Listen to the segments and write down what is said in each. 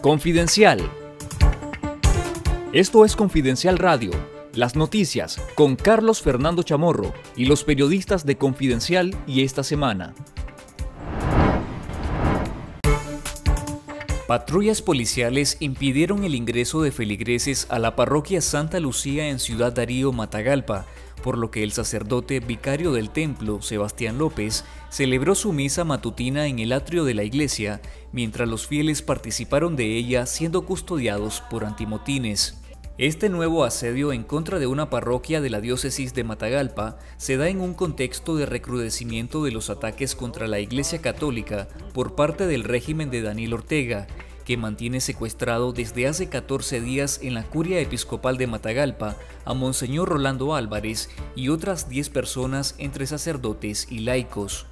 Confidencial. Esto es Confidencial Radio, las noticias con Carlos Fernando Chamorro y los periodistas de Confidencial y esta semana. Patrullas policiales impidieron el ingreso de feligreses a la parroquia Santa Lucía en Ciudad Darío, Matagalpa, por lo que el sacerdote vicario del templo, Sebastián López, celebró su misa matutina en el atrio de la iglesia, mientras los fieles participaron de ella siendo custodiados por antimotines. Este nuevo asedio en contra de una parroquia de la diócesis de Matagalpa se da en un contexto de recrudecimiento de los ataques contra la Iglesia Católica por parte del régimen de Daniel Ortega, que mantiene secuestrado desde hace 14 días en la curia episcopal de Matagalpa a Monseñor Rolando Álvarez y otras 10 personas entre sacerdotes y laicos.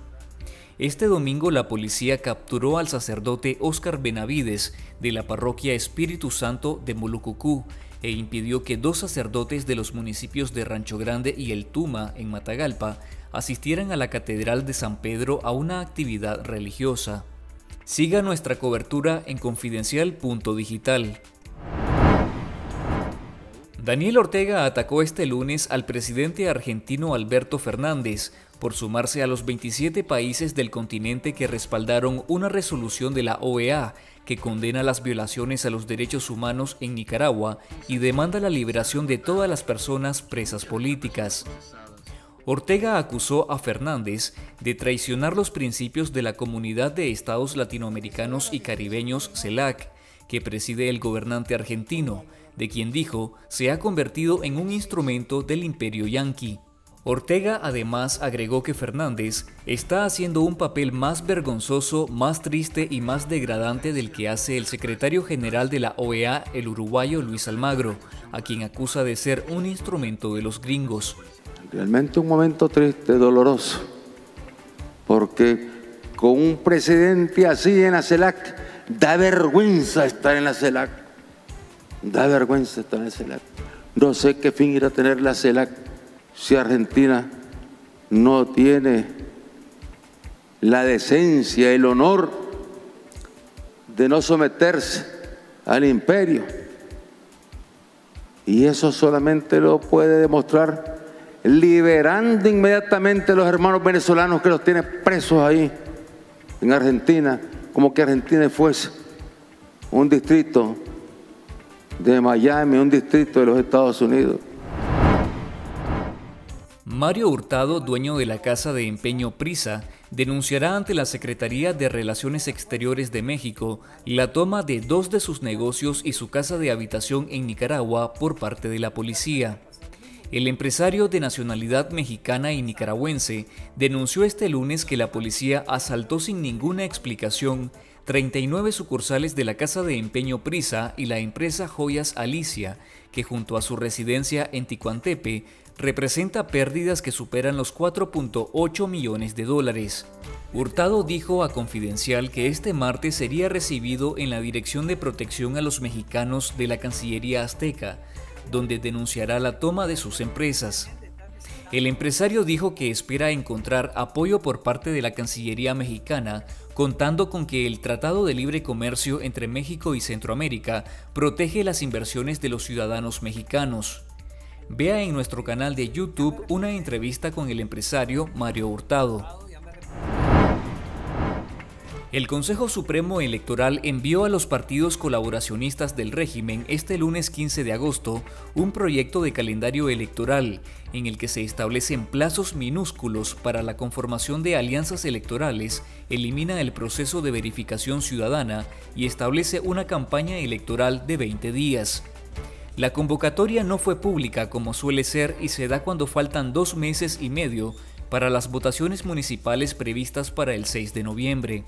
Este domingo la policía capturó al sacerdote Óscar Benavides de la parroquia Espíritu Santo de Molucucú e impidió que dos sacerdotes de los municipios de Rancho Grande y El Tuma, en Matagalpa, asistieran a la Catedral de San Pedro a una actividad religiosa. Siga nuestra cobertura en confidencial.digital. Daniel Ortega atacó este lunes al presidente argentino Alberto Fernández por sumarse a los 27 países del continente que respaldaron una resolución de la OEA que condena las violaciones a los derechos humanos en Nicaragua y demanda la liberación de todas las personas presas políticas. Ortega acusó a Fernández de traicionar los principios de la Comunidad de Estados Latinoamericanos y Caribeños CELAC, que preside el gobernante argentino, de quien dijo se ha convertido en un instrumento del imperio yanqui. Ortega además agregó que Fernández está haciendo un papel más vergonzoso, más triste y más degradante del que hace el secretario general de la OEA, el uruguayo Luis Almagro, a quien acusa de ser un instrumento de los gringos. Realmente un momento triste, doloroso, porque con un presidente así en la CELAC, da vergüenza estar en la CELAC, da vergüenza estar en la CELAC. No sé qué fin irá a tener la CELAC si Argentina no tiene la decencia, el honor de no someterse al imperio. Y eso solamente lo puede demostrar liberando inmediatamente a los hermanos venezolanos que los tiene presos ahí en Argentina, como que Argentina fuese un distrito de Miami, un distrito de los Estados Unidos. Mario Hurtado, dueño de la casa de empeño Prisa, denunciará ante la Secretaría de Relaciones Exteriores de México la toma de dos de sus negocios y su casa de habitación en Nicaragua por parte de la policía. El empresario de nacionalidad mexicana y nicaragüense denunció este lunes que la policía asaltó sin ninguna explicación 39 sucursales de la Casa de Empeño Prisa y la empresa Joyas Alicia, que junto a su residencia en Ticuantepe representa pérdidas que superan los 4.8 millones de dólares. Hurtado dijo a Confidencial que este martes sería recibido en la Dirección de Protección a los Mexicanos de la Cancillería Azteca, donde denunciará la toma de sus empresas. El empresario dijo que espera encontrar apoyo por parte de la Cancillería mexicana, contando con que el Tratado de Libre Comercio entre México y Centroamérica protege las inversiones de los ciudadanos mexicanos. Vea en nuestro canal de YouTube una entrevista con el empresario Mario Hurtado. El Consejo Supremo Electoral envió a los partidos colaboracionistas del régimen este lunes 15 de agosto un proyecto de calendario electoral en el que se establecen plazos minúsculos para la conformación de alianzas electorales, elimina el proceso de verificación ciudadana y establece una campaña electoral de 20 días. La convocatoria no fue pública como suele ser y se da cuando faltan dos meses y medio para las votaciones municipales previstas para el 6 de noviembre.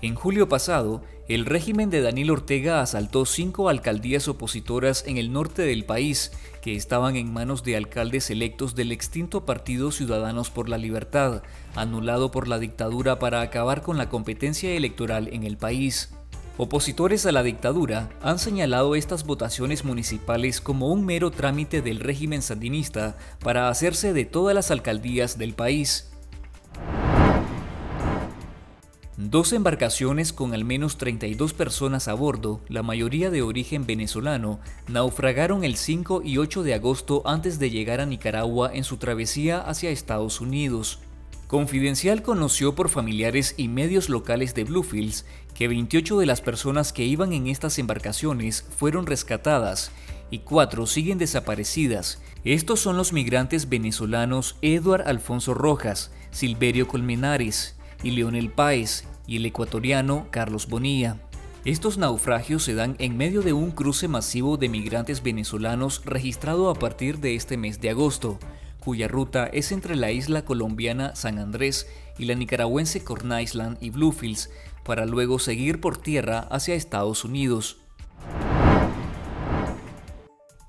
En julio pasado, el régimen de Daniel Ortega asaltó cinco alcaldías opositoras en el norte del país que estaban en manos de alcaldes electos del extinto Partido Ciudadanos por la Libertad, anulado por la dictadura para acabar con la competencia electoral en el país. Opositores a la dictadura han señalado estas votaciones municipales como un mero trámite del régimen sandinista para hacerse de todas las alcaldías del país. Dos embarcaciones con al menos 32 personas a bordo, la mayoría de origen venezolano, naufragaron el 5 y 8 de agosto antes de llegar a Nicaragua en su travesía hacia Estados Unidos. Confidencial conoció por familiares y medios locales de Bluefields que 28 de las personas que iban en estas embarcaciones fueron rescatadas y cuatro siguen desaparecidas. Estos son los migrantes venezolanos Eduard Alfonso Rojas, Silverio Colmenares y Leonel Páez y el ecuatoriano Carlos Bonilla. Estos naufragios se dan en medio de un cruce masivo de migrantes venezolanos registrado a partir de este mes de agosto, cuya ruta es entre la isla colombiana San Andrés y la nicaragüense Corn Island y Bluefields, para luego seguir por tierra hacia Estados Unidos.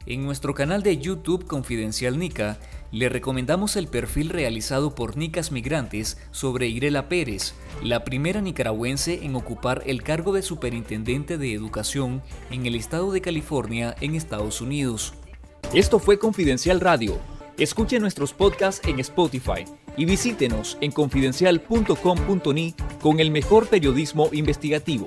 En nuestro canal de YouTube Confidencial Nica, le recomendamos el perfil realizado por Nicas Migrantes sobre Irela Pérez, la primera nicaragüense en ocupar el cargo de Superintendente de Educación en el estado de California en Estados Unidos. Esto fue Confidencial Radio. Escuche nuestros podcasts en Spotify y visítenos en confidencial.com.ni con el mejor periodismo investigativo.